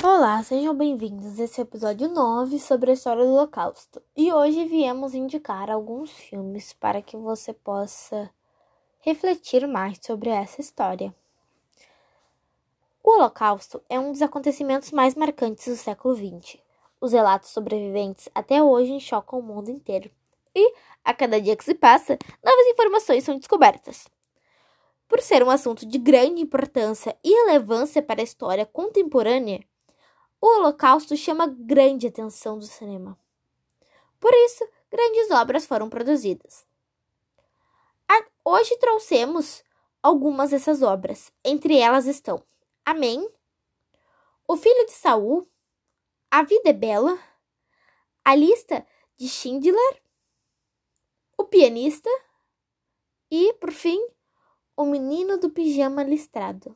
Olá, sejam bem-vindos a esse episódio 9 sobre a história do Holocausto. E hoje viemos indicar alguns filmes para que você possa refletir mais sobre essa história. O Holocausto é um dos acontecimentos mais marcantes do século XX. Os relatos sobreviventes até hoje chocam o mundo inteiro. E, a cada dia que se passa, novas informações são descobertas. Por ser um assunto de grande importância e relevância para a história contemporânea, o Holocausto chama grande atenção do cinema. Por isso, grandes obras foram produzidas. Hoje trouxemos algumas dessas obras. Entre elas estão Amém, O Filho de Saul, A Vida é Bela, A Lista de Schindler, O Pianista e, por fim, O Menino do Pijama Listrado.